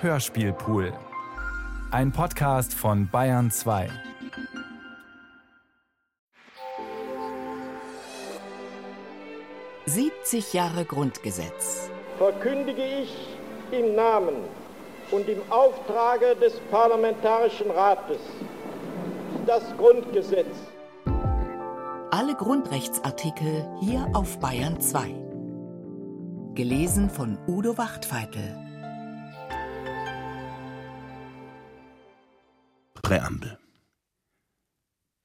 Hörspielpool. Ein Podcast von Bayern 2. »70 Jahre Grundgesetz«, verkündige ich im Namen und im Auftrage des Parlamentarischen Rates das Grundgesetz. Alle Grundrechtsartikel hier auf Bayern 2. Gelesen von Udo Wachtfeitel. Präambel.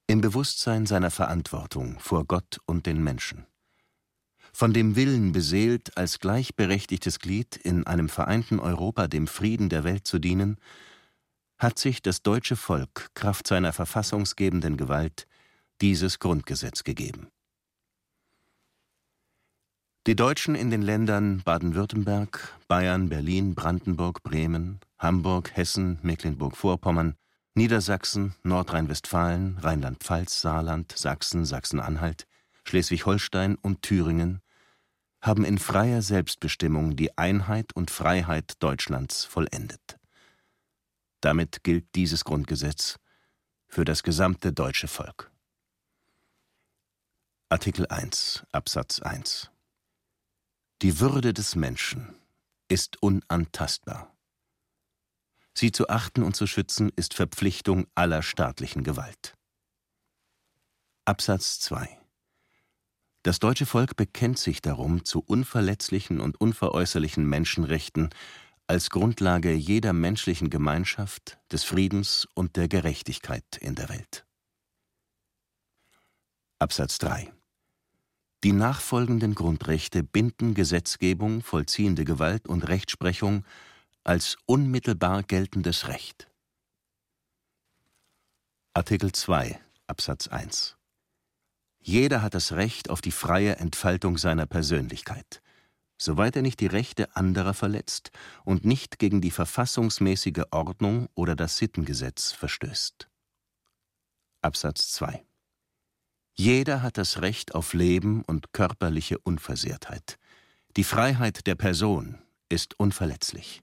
Im Bewusstsein seiner Verantwortung vor Gott und den Menschen von dem Willen beseelt, als gleichberechtigtes Glied in einem vereinten Europa dem Frieden der Welt zu dienen, hat sich das deutsche Volk Kraft seiner verfassungsgebenden Gewalt dieses Grundgesetz gegeben. Die Deutschen in den Ländern Baden-Württemberg, Bayern, Berlin, Brandenburg, Bremen, Hamburg, Hessen, Mecklenburg-Vorpommern, Niedersachsen, Nordrhein-Westfalen, Rheinland-Pfalz, Saarland, Sachsen, Sachsen-Anhalt, Schleswig-Holstein und Thüringen haben in freier Selbstbestimmung die Einheit und Freiheit Deutschlands vollendet. Damit gilt dieses Grundgesetz für das gesamte deutsche Volk. Artikel 1 Absatz 1 Die Würde des Menschen ist unantastbar. Sie zu achten und zu schützen ist Verpflichtung aller staatlichen Gewalt. Absatz 2 das deutsche Volk bekennt sich darum zu unverletzlichen und unveräußerlichen Menschenrechten als Grundlage jeder menschlichen Gemeinschaft, des Friedens und der Gerechtigkeit in der Welt. Absatz 3 Die nachfolgenden Grundrechte binden Gesetzgebung, vollziehende Gewalt und Rechtsprechung als unmittelbar geltendes Recht. Artikel 2 Absatz 1 jeder hat das Recht auf die freie Entfaltung seiner Persönlichkeit, soweit er nicht die Rechte anderer verletzt und nicht gegen die verfassungsmäßige Ordnung oder das Sittengesetz verstößt. Absatz 2 Jeder hat das Recht auf Leben und körperliche Unversehrtheit. Die Freiheit der Person ist unverletzlich.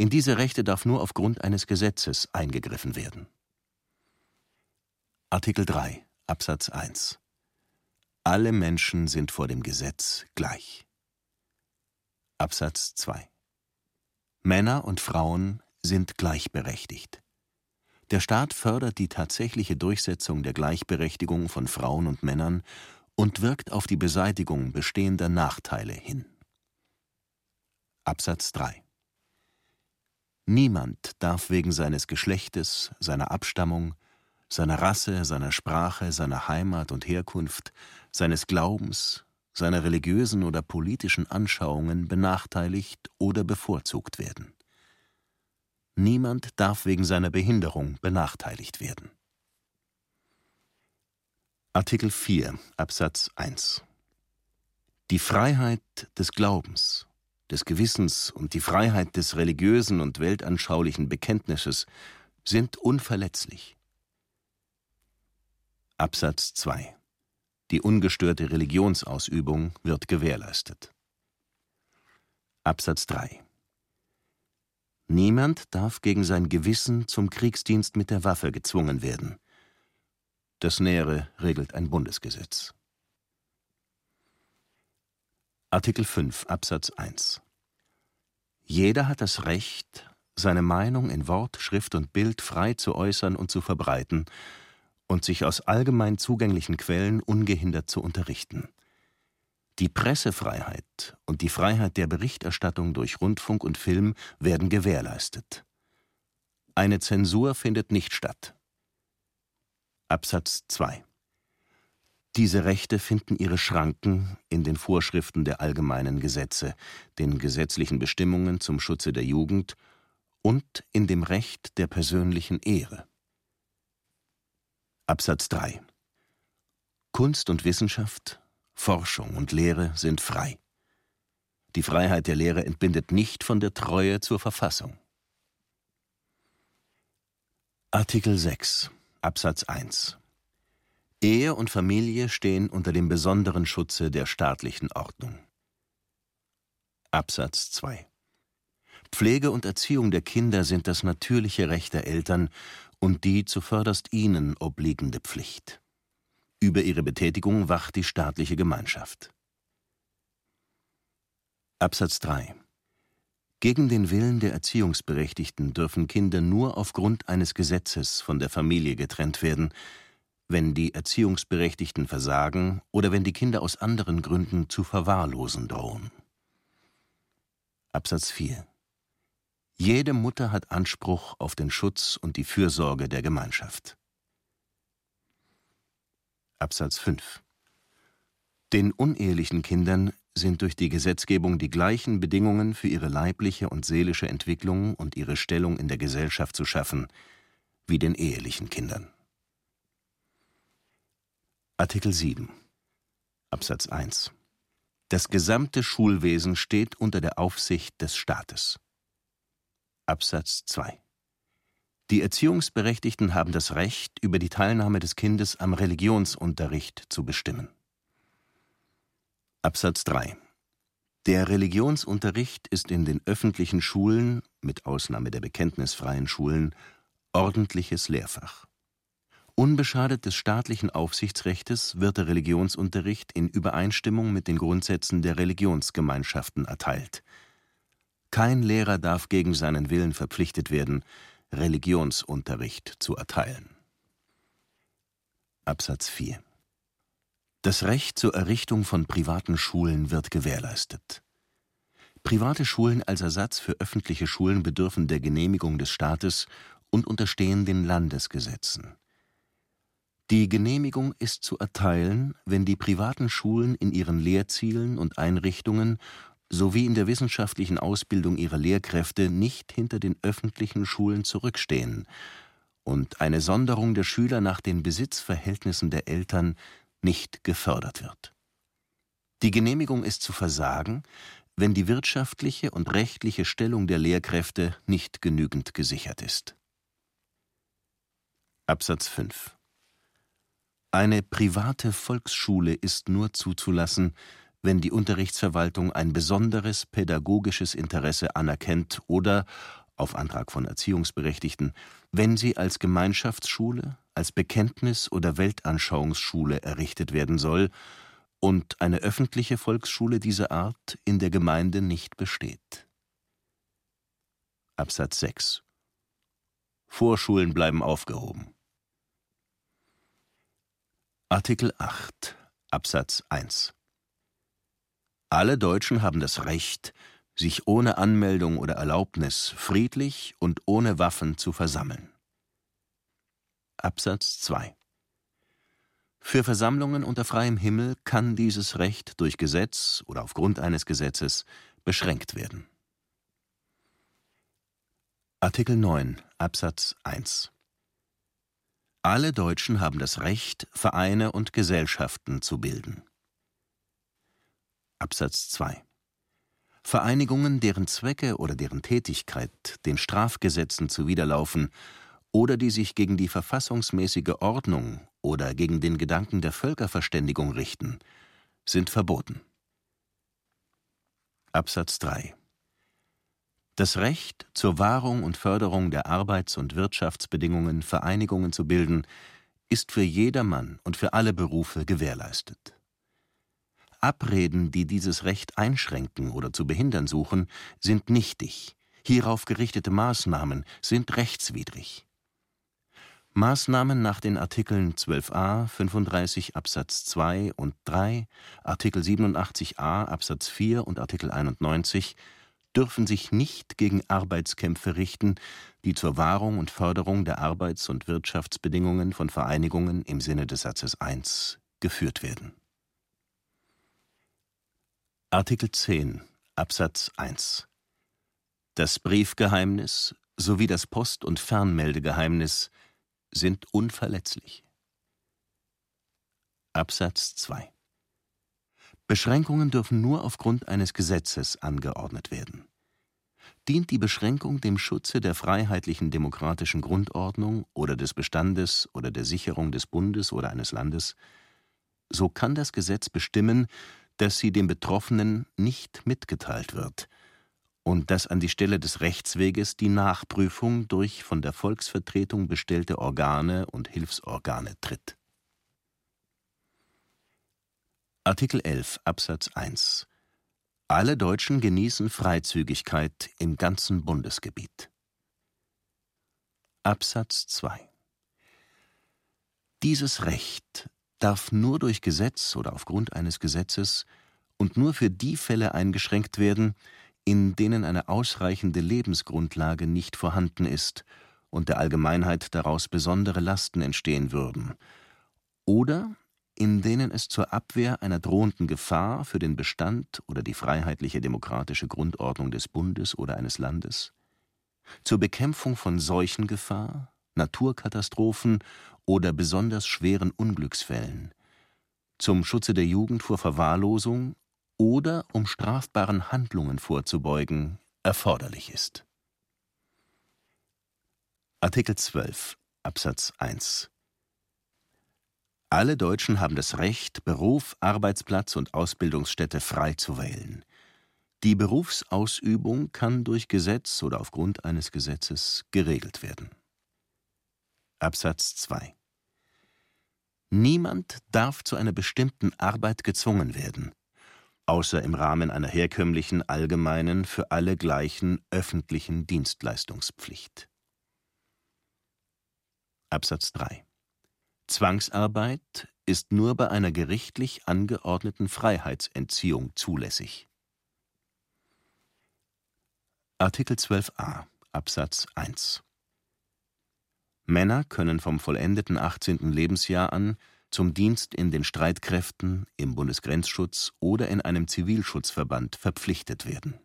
In diese Rechte darf nur aufgrund eines Gesetzes eingegriffen werden. Artikel 3 Absatz 1 Alle Menschen sind vor dem Gesetz gleich. Absatz 2 Männer und Frauen sind gleichberechtigt. Der Staat fördert die tatsächliche Durchsetzung der Gleichberechtigung von Frauen und Männern und wirkt auf die Beseitigung bestehender Nachteile hin. Absatz 3 Niemand darf wegen seines Geschlechtes, seiner Abstammung, seiner Rasse, seiner Sprache, seiner Heimat und Herkunft, seines Glaubens, seiner religiösen oder politischen Anschauungen benachteiligt oder bevorzugt werden. Niemand darf wegen seiner Behinderung benachteiligt werden. Artikel 4 Absatz 1 Die Freiheit des Glaubens, des Gewissens und die Freiheit des religiösen und weltanschaulichen Bekenntnisses sind unverletzlich. Absatz 2 Die ungestörte Religionsausübung wird gewährleistet. Absatz 3 Niemand darf gegen sein Gewissen zum Kriegsdienst mit der Waffe gezwungen werden. Das Nähere regelt ein Bundesgesetz. Artikel 5 Absatz 1 Jeder hat das Recht, seine Meinung in Wort, Schrift und Bild frei zu äußern und zu verbreiten und sich aus allgemein zugänglichen Quellen ungehindert zu unterrichten. Die Pressefreiheit und die Freiheit der Berichterstattung durch Rundfunk und Film werden gewährleistet. Eine Zensur findet nicht statt. Absatz 2 Diese Rechte finden ihre Schranken in den Vorschriften der allgemeinen Gesetze, den gesetzlichen Bestimmungen zum Schutze der Jugend und in dem Recht der persönlichen Ehre. Absatz 3 Kunst und Wissenschaft, Forschung und Lehre sind frei. Die Freiheit der Lehre entbindet nicht von der Treue zur Verfassung. Artikel 6 Absatz 1 Ehe und Familie stehen unter dem besonderen Schutze der staatlichen Ordnung. Absatz 2 Pflege und Erziehung der Kinder sind das natürliche Recht der Eltern und die zuvörderst ihnen obliegende Pflicht. Über ihre Betätigung wacht die staatliche Gemeinschaft. Absatz 3 Gegen den Willen der Erziehungsberechtigten dürfen Kinder nur aufgrund eines Gesetzes von der Familie getrennt werden, wenn die Erziehungsberechtigten versagen oder wenn die Kinder aus anderen Gründen zu verwahrlosen drohen. Absatz 4 Jede Mutter hat Anspruch auf den Schutz und die Fürsorge der Gemeinschaft. Absatz 5 Den unehelichen Kindern sind durch die Gesetzgebung die gleichen Bedingungen für ihre leibliche und seelische Entwicklung und ihre Stellung in der Gesellschaft zu schaffen wie den ehelichen Kindern. Artikel 7 Absatz 1 Das gesamte Schulwesen steht unter der Aufsicht des Staates. Absatz 2 Die Erziehungsberechtigten haben das Recht, über die Teilnahme des Kindes am Religionsunterricht zu bestimmen. Absatz 3 Der Religionsunterricht ist in den öffentlichen Schulen, mit Ausnahme der bekenntnisfreien Schulen, ordentliches Lehrfach. Unbeschadet des staatlichen Aufsichtsrechtes wird der Religionsunterricht in Übereinstimmung mit den Grundsätzen der Religionsgemeinschaften erteilt. Kein Lehrer darf gegen seinen Willen verpflichtet werden, Religionsunterricht zu erteilen. Absatz 4 Das Recht zur Errichtung von privaten Schulen wird gewährleistet. Private Schulen als Ersatz für öffentliche Schulen bedürfen der Genehmigung des Staates und unterstehen den Landesgesetzen. Die Genehmigung ist zu erteilen, wenn die privaten Schulen in ihren Lehrzielen und Einrichtungen sowie in der wissenschaftlichen Ausbildung ihrer Lehrkräfte nicht hinter den öffentlichen Schulen zurückstehen und eine Sonderung der Schüler nach den Besitzverhältnissen der Eltern nicht gefördert wird. Die Genehmigung ist zu versagen, wenn die wirtschaftliche und rechtliche Stellung der Lehrkräfte nicht genügend gesichert ist. Absatz 5 eine private Volksschule ist nur zuzulassen, wenn die Unterrichtsverwaltung ein besonderes pädagogisches Interesse anerkennt oder auf Antrag von Erziehungsberechtigten, wenn sie als Gemeinschaftsschule, als Bekenntnis- oder Weltanschauungsschule errichtet werden soll und eine öffentliche Volksschule dieser Art in der Gemeinde nicht besteht. Absatz 6 Vorschulen bleiben aufgehoben. Artikel 8 Absatz 1 Alle Deutschen haben das Recht, sich ohne Anmeldung oder Erlaubnis friedlich und ohne Waffen zu versammeln. Absatz 2 Für Versammlungen unter freiem Himmel kann dieses Recht durch Gesetz oder aufgrund eines Gesetzes beschränkt werden. Artikel 9 Absatz 1 alle Deutschen haben das Recht, Vereine und Gesellschaften zu bilden. Absatz 2 Vereinigungen, deren Zwecke oder deren Tätigkeit den Strafgesetzen zuwiderlaufen oder die sich gegen die verfassungsmäßige Ordnung oder gegen den Gedanken der Völkerverständigung richten, sind verboten. Absatz 3 das Recht zur Wahrung und Förderung der Arbeits- und Wirtschaftsbedingungen Vereinigungen zu bilden, ist für jedermann und für alle Berufe gewährleistet. Abreden, die dieses Recht einschränken oder zu behindern suchen, sind nichtig, hierauf gerichtete Maßnahmen sind rechtswidrig. Maßnahmen nach den Artikeln 12a 35 Absatz 2 und 3, Artikel 87a Absatz 4 und Artikel 91 dürfen sich nicht gegen Arbeitskämpfe richten, die zur Wahrung und Förderung der Arbeits- und Wirtschaftsbedingungen von Vereinigungen im Sinne des Satzes 1 geführt werden. Artikel 10 Absatz 1 Das Briefgeheimnis sowie das Post- und Fernmeldegeheimnis sind unverletzlich. Absatz 2 Beschränkungen dürfen nur aufgrund eines Gesetzes angeordnet werden. Dient die Beschränkung dem Schutze der freiheitlichen demokratischen Grundordnung oder des Bestandes oder der Sicherung des Bundes oder eines Landes, so kann das Gesetz bestimmen, dass sie dem Betroffenen nicht mitgeteilt wird und dass an die Stelle des Rechtsweges die Nachprüfung durch von der Volksvertretung bestellte Organe und Hilfsorgane tritt. Artikel 11 Absatz 1 Alle Deutschen genießen Freizügigkeit im ganzen Bundesgebiet. Absatz 2 Dieses Recht darf nur durch Gesetz oder aufgrund eines Gesetzes und nur für die Fälle eingeschränkt werden, in denen eine ausreichende Lebensgrundlage nicht vorhanden ist und der Allgemeinheit daraus besondere Lasten entstehen würden, oder in denen es zur Abwehr einer drohenden Gefahr für den Bestand oder die freiheitliche demokratische Grundordnung des Bundes oder eines Landes, zur Bekämpfung von Seuchengefahr, Naturkatastrophen oder besonders schweren Unglücksfällen, zum Schutze der Jugend vor Verwahrlosung oder um strafbaren Handlungen vorzubeugen, erforderlich ist. Artikel 12 Absatz 1 Alle Deutschen haben das Recht, Beruf, Arbeitsplatz und Ausbildungsstätte frei zu wählen. Die Berufsausübung kann durch Gesetz oder aufgrund eines Gesetzes geregelt werden. Absatz 2 Niemand darf zu einer bestimmten Arbeit gezwungen werden außer im Rahmen einer herkömmlichen, allgemeinen, für alle gleichen öffentlichen Dienstleistungspflicht. Absatz 3 Zwangsarbeit ist nur bei einer gerichtlich angeordneten Freiheitsentziehung zulässig. Artikel 12a Absatz 1 Männer können vom vollendeten 18. Lebensjahr an zum Dienst in den Streitkräften, im Bundesgrenzschutz oder in einem Zivilschutzverband verpflichtet werden.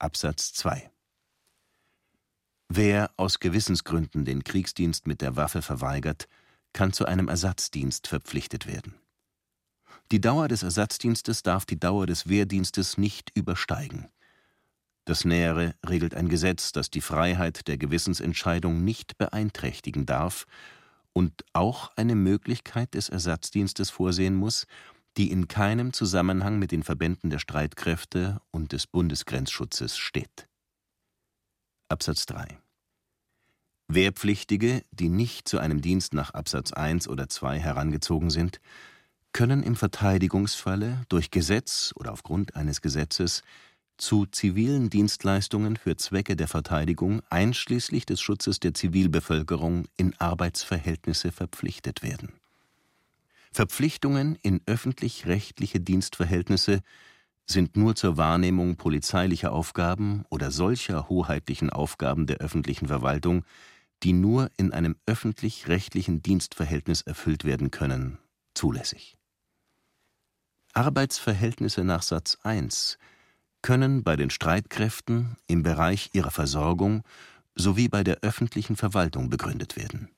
Absatz 2 Wer aus Gewissensgründen den Kriegsdienst mit der Waffe verweigert, kann zu einem Ersatzdienst verpflichtet werden. Die Dauer des Ersatzdienstes darf die Dauer des Wehrdienstes nicht übersteigen. Das Nähere regelt ein Gesetz, das die Freiheit der Gewissensentscheidung nicht beeinträchtigen darf und auch eine Möglichkeit des Ersatzdienstes vorsehen muss, die in keinem Zusammenhang mit den Verbänden der Streitkräfte und des Bundesgrenzschutzes steht. Absatz 3 Wehrpflichtige, die nicht zu einem Dienst nach Absatz 1 oder 2 herangezogen sind, können im Verteidigungsfalle durch Gesetz oder aufgrund eines Gesetzes zu zivilen Dienstleistungen für Zwecke der Verteidigung einschließlich des Schutzes der Zivilbevölkerung in Arbeitsverhältnisse verpflichtet werden. Verpflichtungen in öffentlich-rechtliche Dienstverhältnisse sind nur zur Wahrnehmung polizeilicher Aufgaben oder solcher hoheitlichen Aufgaben der öffentlichen Verwaltung, die nur in einem öffentlich-rechtlichen Dienstverhältnis erfüllt werden können, zulässig. Arbeitsverhältnisse nach Satz 1 können bei den Streitkräften im Bereich ihrer Versorgung sowie bei der öffentlichen Verwaltung begründet werden.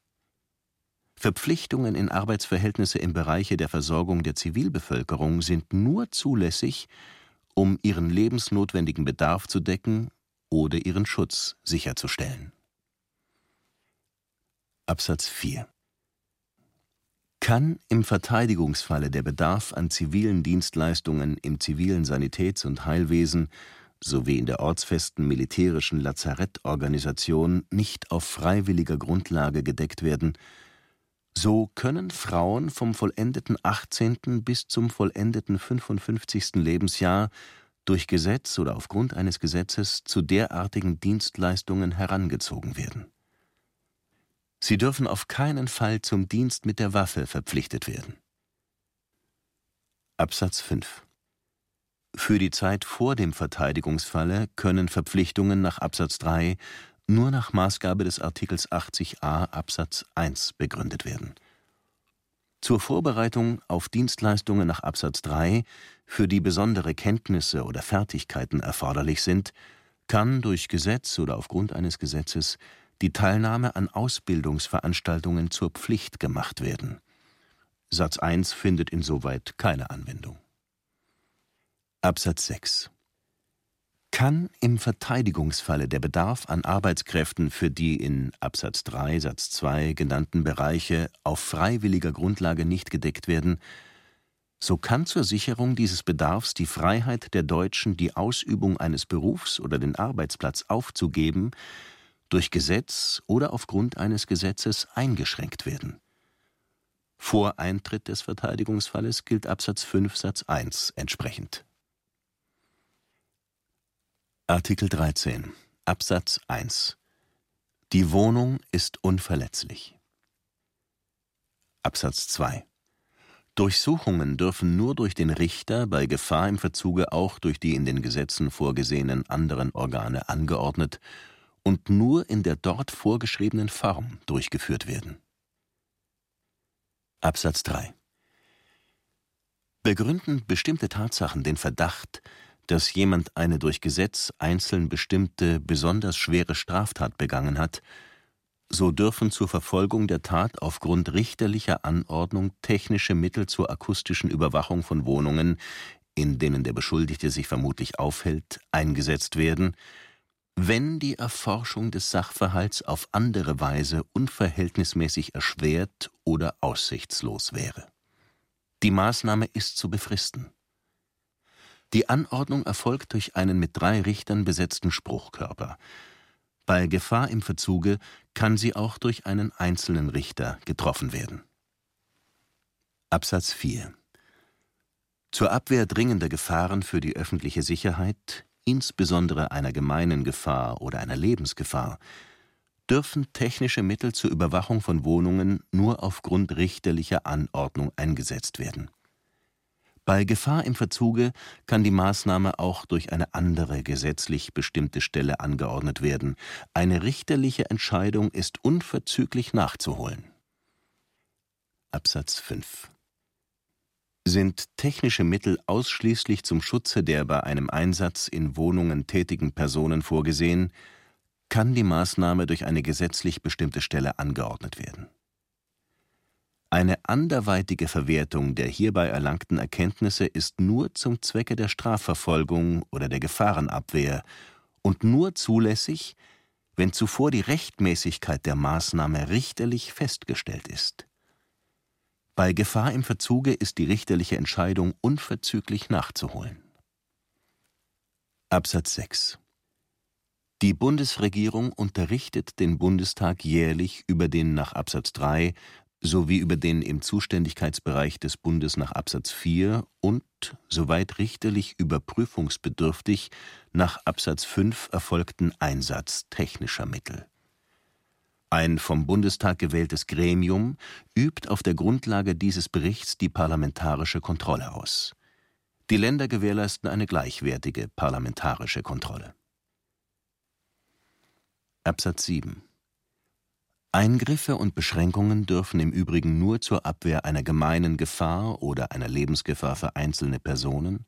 Verpflichtungen in Arbeitsverhältnisse im Bereiche der Versorgung der Zivilbevölkerung sind nur zulässig, um ihren lebensnotwendigen Bedarf zu decken oder ihren Schutz sicherzustellen. Absatz 4 kann im Verteidigungsfalle der Bedarf an zivilen Dienstleistungen im zivilen Sanitäts- und Heilwesen sowie in der ortsfesten militärischen Lazarettorganisation nicht auf freiwilliger Grundlage gedeckt werden, so können Frauen vom vollendeten 18. bis zum vollendeten 55. Lebensjahr durch Gesetz oder aufgrund eines Gesetzes zu derartigen Dienstleistungen herangezogen werden Sie dürfen auf keinen Fall zum Dienst mit der Waffe verpflichtet werden. Absatz 5 Für die Zeit vor dem Verteidigungsfalle können Verpflichtungen nach Absatz 3 nur nach Maßgabe des Artikels 80a Absatz 1 begründet werden. Zur Vorbereitung auf Dienstleistungen nach Absatz 3, für die besondere Kenntnisse oder Fertigkeiten erforderlich sind, kann durch Gesetz oder aufgrund eines Gesetzes die Teilnahme an Ausbildungsveranstaltungen zur Pflicht gemacht werden. Satz 1 findet insoweit keine Anwendung. Absatz 6 kann im Verteidigungsfalle der Bedarf an Arbeitskräften für die in Absatz 3 Satz 2 genannten Bereiche auf freiwilliger Grundlage nicht gedeckt werden, so kann zur Sicherung dieses Bedarfs die Freiheit der Deutschen, die Ausübung eines Berufs oder den Arbeitsplatz aufzugeben, durch Gesetz oder aufgrund eines Gesetzes eingeschränkt werden. Vor Eintritt des Verteidigungsfalles gilt Absatz 5 Satz 1 entsprechend. Artikel 13 Absatz 1 Die Wohnung ist unverletzlich. Absatz 2 Durchsuchungen dürfen nur durch den Richter, bei Gefahr im Verzuge auch durch die in den Gesetzen vorgesehenen anderen Organe angeordnet und nur in der dort vorgeschriebenen Form durchgeführt werden. Absatz 3 Begründen bestimmte Tatsachen den Verdacht, dass jemand eine durch Gesetz einzeln bestimmte besonders schwere Straftat begangen hat, so dürfen zur Verfolgung der Tat aufgrund richterlicher Anordnung technische Mittel zur akustischen Überwachung von Wohnungen, in denen der Beschuldigte sich vermutlich aufhält, eingesetzt werden, wenn die Erforschung des Sachverhalts auf andere Weise unverhältnismäßig erschwert oder aussichtslos wäre. Die Maßnahme ist zu befristen. Die Anordnung erfolgt durch einen mit drei Richtern besetzten Spruchkörper. Bei Gefahr im Verzuge kann sie auch durch einen einzelnen Richter getroffen werden. Absatz 4 Zur Abwehr dringender Gefahren für die öffentliche Sicherheit, insbesondere einer gemeinen Gefahr oder einer Lebensgefahr, dürfen technische Mittel zur Überwachung von Wohnungen nur aufgrund richterlicher Anordnung eingesetzt werden bei Gefahr im Verzuge kann die Maßnahme auch durch eine andere gesetzlich bestimmte Stelle angeordnet werden. Eine richterliche Entscheidung ist unverzüglich nachzuholen. Absatz 5 Sind technische Mittel ausschließlich zum Schutze der bei einem Einsatz in Wohnungen tätigen Personen vorgesehen, kann die Maßnahme durch eine gesetzlich bestimmte Stelle angeordnet werden eine anderweitige Verwertung der hierbei erlangten Erkenntnisse ist nur zum Zwecke der Strafverfolgung oder der Gefahrenabwehr und nur zulässig, wenn zuvor die Rechtmäßigkeit der Maßnahme richterlich festgestellt ist. Bei Gefahr im Verzuge ist die richterliche Entscheidung unverzüglich nachzuholen. Absatz 6 Die Bundesregierung unterrichtet den Bundestag jährlich über den nach Absatz 3 sowie über den im Zuständigkeitsbereich des Bundes nach Absatz 4 und, soweit richterlich überprüfungsbedürftig, nach Absatz 5 erfolgten Einsatz technischer Mittel. Ein vom Bundestag gewähltes Gremium übt auf der Grundlage dieses Berichts die parlamentarische Kontrolle aus. Die Länder gewährleisten eine gleichwertige parlamentarische Kontrolle. Absatz 7 Eingriffe und Beschränkungen dürfen im Übrigen nur zur Abwehr einer gemeinen Gefahr oder einer Lebensgefahr für einzelne Personen,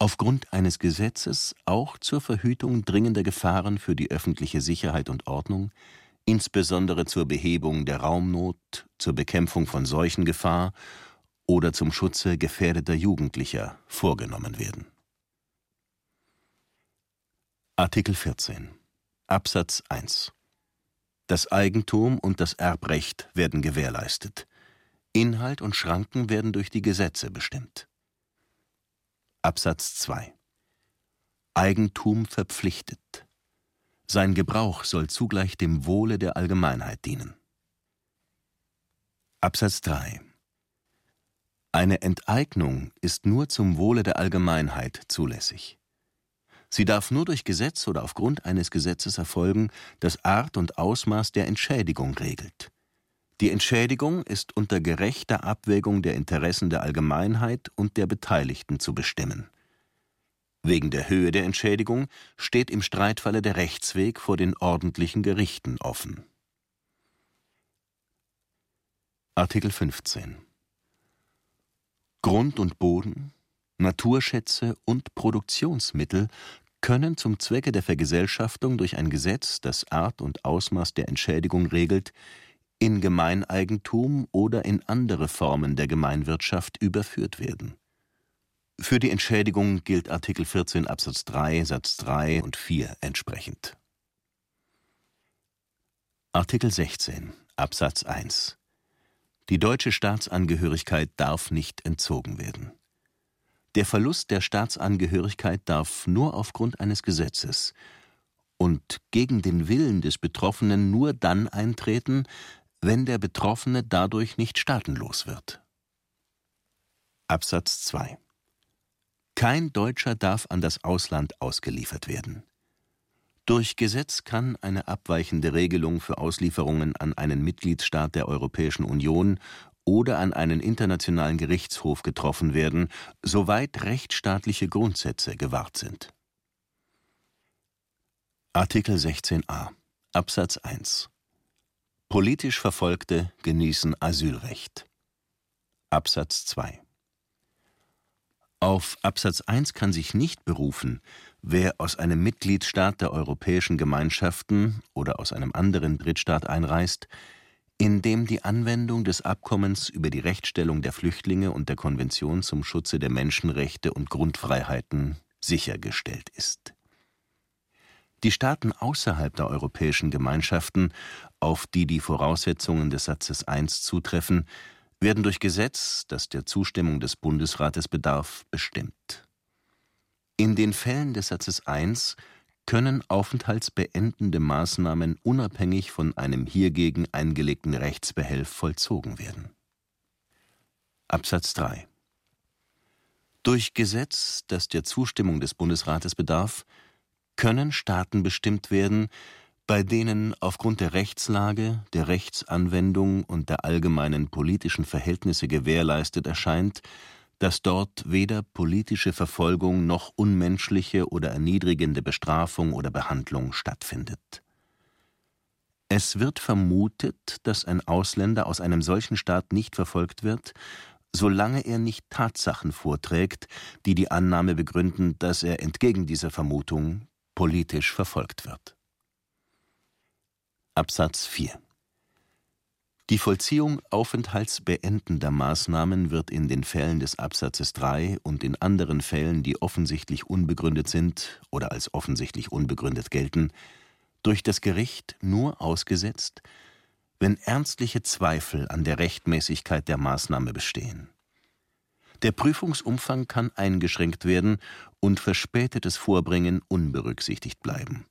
aufgrund eines Gesetzes auch zur Verhütung dringender Gefahren für die öffentliche Sicherheit und Ordnung, insbesondere zur Behebung der Raumnot, zur Bekämpfung von Seuchengefahr oder zum Schutze gefährdeter Jugendlicher vorgenommen werden. Artikel 14 Absatz 1 das Eigentum und das Erbrecht werden gewährleistet. Inhalt und Schranken werden durch die Gesetze bestimmt. Absatz 2 Eigentum verpflichtet. Sein Gebrauch soll zugleich dem Wohle der Allgemeinheit dienen. Absatz 3 Eine Enteignung ist nur zum Wohle der Allgemeinheit zulässig. Sie darf nur durch Gesetz oder aufgrund eines Gesetzes erfolgen, das Art und Ausmaß der Entschädigung regelt. Die Entschädigung ist unter gerechter Abwägung der Interessen der Allgemeinheit und der Beteiligten zu bestimmen. Wegen der Höhe der Entschädigung steht im Streitfalle der Rechtsweg vor den ordentlichen Gerichten offen. Artikel 15 Grund und Boden, Naturschätze und Produktionsmittel können zum Zwecke der Vergesellschaftung durch ein Gesetz, das Art und Ausmaß der Entschädigung regelt, in Gemeineigentum oder in andere Formen der Gemeinwirtschaft überführt werden. Für die Entschädigung gilt Artikel 14 Absatz 3 Satz 3 und 4 entsprechend. Artikel 16 Absatz 1 Die deutsche Staatsangehörigkeit darf nicht entzogen werden. Der Verlust der Staatsangehörigkeit darf nur aufgrund eines Gesetzes und gegen den Willen des Betroffenen nur dann eintreten, wenn der Betroffene dadurch nicht staatenlos wird. Absatz 2 Kein Deutscher darf an das Ausland ausgeliefert werden. Durch Gesetz kann eine abweichende Regelung für Auslieferungen an einen Mitgliedsstaat der Europäischen Union oder an einen internationalen Gerichtshof getroffen werden, soweit rechtsstaatliche Grundsätze gewahrt sind. Artikel 16a Absatz 1 Politisch Verfolgte genießen Asylrecht. Absatz 2 Auf Absatz 1 kann sich nicht berufen, wer aus einem Mitgliedstaat der Europäischen Gemeinschaften oder aus einem anderen Drittstaat einreist, in dem die Anwendung des Abkommens über die Rechtsstellung der Flüchtlinge und der Konvention zum Schutze der Menschenrechte und Grundfreiheiten sichergestellt ist. Die Staaten außerhalb der europäischen Gemeinschaften, auf die die Voraussetzungen des Satzes 1 zutreffen, werden durch Gesetz, das der Zustimmung des Bundesrates bedarf, bestimmt. In den Fällen des Satzes 1 können aufenthaltsbeendende Maßnahmen unabhängig von einem hiergegen eingelegten Rechtsbehelf vollzogen werden. Absatz 3 Durch Gesetz, das der Zustimmung des Bundesrates bedarf, können Staaten bestimmt werden, bei denen aufgrund der Rechtslage, der Rechtsanwendung und der allgemeinen politischen Verhältnisse gewährleistet erscheint, dass dort weder politische Verfolgung noch unmenschliche oder erniedrigende Bestrafung oder Behandlung stattfindet. Es wird vermutet, dass ein Ausländer aus einem solchen Staat nicht verfolgt wird, solange er nicht Tatsachen vorträgt, die die Annahme begründen, dass er entgegen dieser Vermutung politisch verfolgt wird. Absatz 4 Die Vollziehung aufenthaltsbeendender Maßnahmen wird in den Fällen des Absatzes 3 und in anderen Fällen, die offensichtlich unbegründet sind oder als offensichtlich unbegründet gelten, durch das Gericht nur ausgesetzt, wenn ernstliche Zweifel an der Rechtmäßigkeit der Maßnahme bestehen der Prüfungsumfang kann eingeschränkt werden und verspätetes Vorbringen unberücksichtigt bleiben.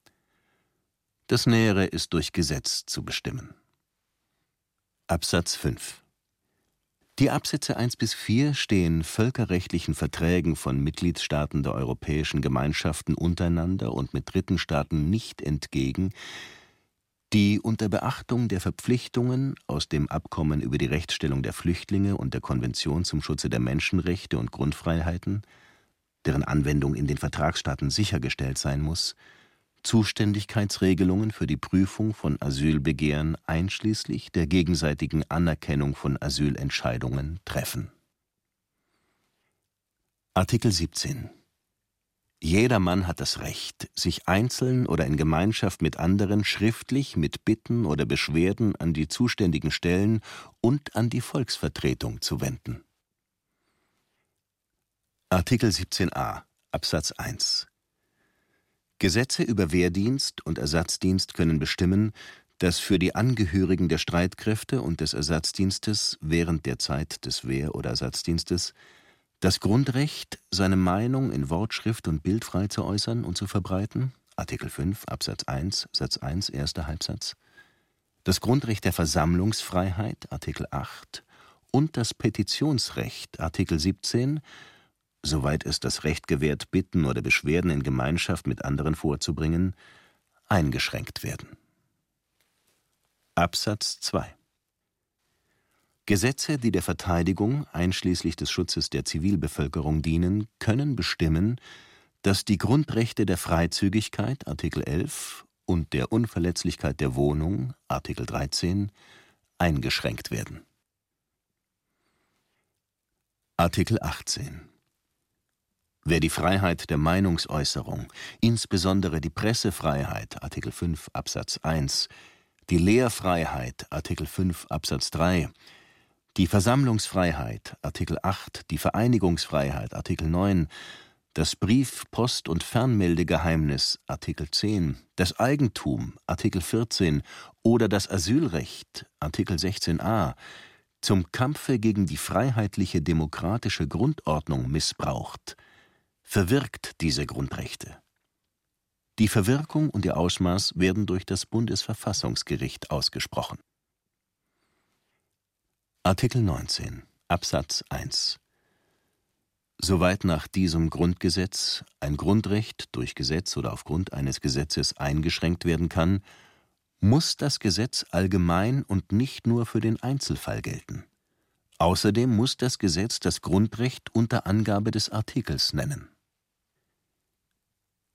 Das Nähere ist durch Gesetz zu bestimmen. Absatz 5 Die Absätze 1 bis 4 stehen völkerrechtlichen Verträgen von Mitgliedstaaten der Europäischen Gemeinschaften untereinander und mit dritten Staaten nicht entgegen, die unter Beachtung der Verpflichtungen aus dem Abkommen über die Rechtsstellung der Flüchtlinge und der Konvention zum Schutze der Menschenrechte und Grundfreiheiten, deren Anwendung in den Vertragsstaaten sichergestellt sein muss, Zuständigkeitsregelungen für die Prüfung von Asylbegehren einschließlich der gegenseitigen Anerkennung von Asylentscheidungen treffen. Artikel 17 Jedermann hat das Recht, sich einzeln oder in Gemeinschaft mit anderen schriftlich mit Bitten oder Beschwerden an die zuständigen Stellen und an die Volksvertretung zu wenden. Artikel 17a Absatz 1 Gesetze über Wehrdienst und Ersatzdienst können bestimmen, dass für die Angehörigen der Streitkräfte und des Ersatzdienstes während der Zeit des Wehr- oder Ersatzdienstes das Grundrecht, seine Meinung in Wortschrift und Bild frei zu äußern und zu verbreiten (Artikel 5 Absatz 1 Satz 1 erster Halbsatz), das Grundrecht der Versammlungsfreiheit (Artikel 8) und das Petitionsrecht (Artikel 17), soweit es das Recht gewährt, Bitten oder Beschwerden in Gemeinschaft mit anderen vorzubringen, eingeschränkt werden. Absatz 2 Gesetze, die der Verteidigung einschließlich des Schutzes der Zivilbevölkerung dienen, können bestimmen, dass die Grundrechte der Freizügigkeit (Artikel 11) und der Unverletzlichkeit der Wohnung (Artikel 13) eingeschränkt werden. Artikel 18 Wer die Freiheit der Meinungsäußerung, insbesondere die Pressefreiheit (Artikel 5 Absatz 1), die Lehrfreiheit (Artikel 5 Absatz 3), die Versammlungsfreiheit (Artikel 8), die Vereinigungsfreiheit (Artikel 9), das Brief-, Post- und Fernmeldegeheimnis (Artikel 10), das Eigentum (Artikel 14) oder das Asylrecht (Artikel 16a) zum Kampfe gegen die freiheitliche demokratische Grundordnung missbraucht, verwirkt diese Grundrechte. Die Verwirkung und ihr Ausmaß werden durch das Bundesverfassungsgericht ausgesprochen. Artikel 19 Absatz 1 Soweit nach diesem Grundgesetz ein Grundrecht durch Gesetz oder aufgrund eines Gesetzes eingeschränkt werden kann, muss das Gesetz allgemein und nicht nur für den Einzelfall gelten. Außerdem muss das Gesetz das Grundrecht unter Angabe des Artikels nennen.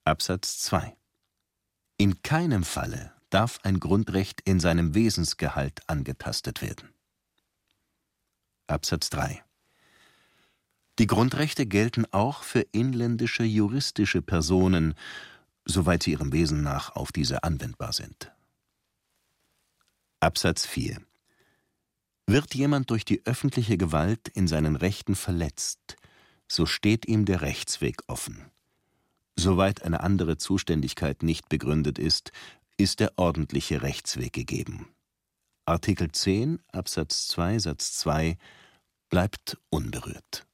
Absatz 2 In keinem Falle darf ein Grundrecht in seinem Wesensgehalt angetastet werden. Absatz 3 Die Grundrechte gelten auch für inländische juristische Personen, soweit sie ihrem Wesen nach auf diese anwendbar sind. Absatz 4 Wird jemand durch die öffentliche Gewalt in seinen Rechten verletzt, so steht ihm der Rechtsweg offen. Soweit eine andere Zuständigkeit nicht begründet ist, ist der ordentliche Rechtsweg gegeben. Artikel 10 Absatz 2 Satz 2 bleibt unberührt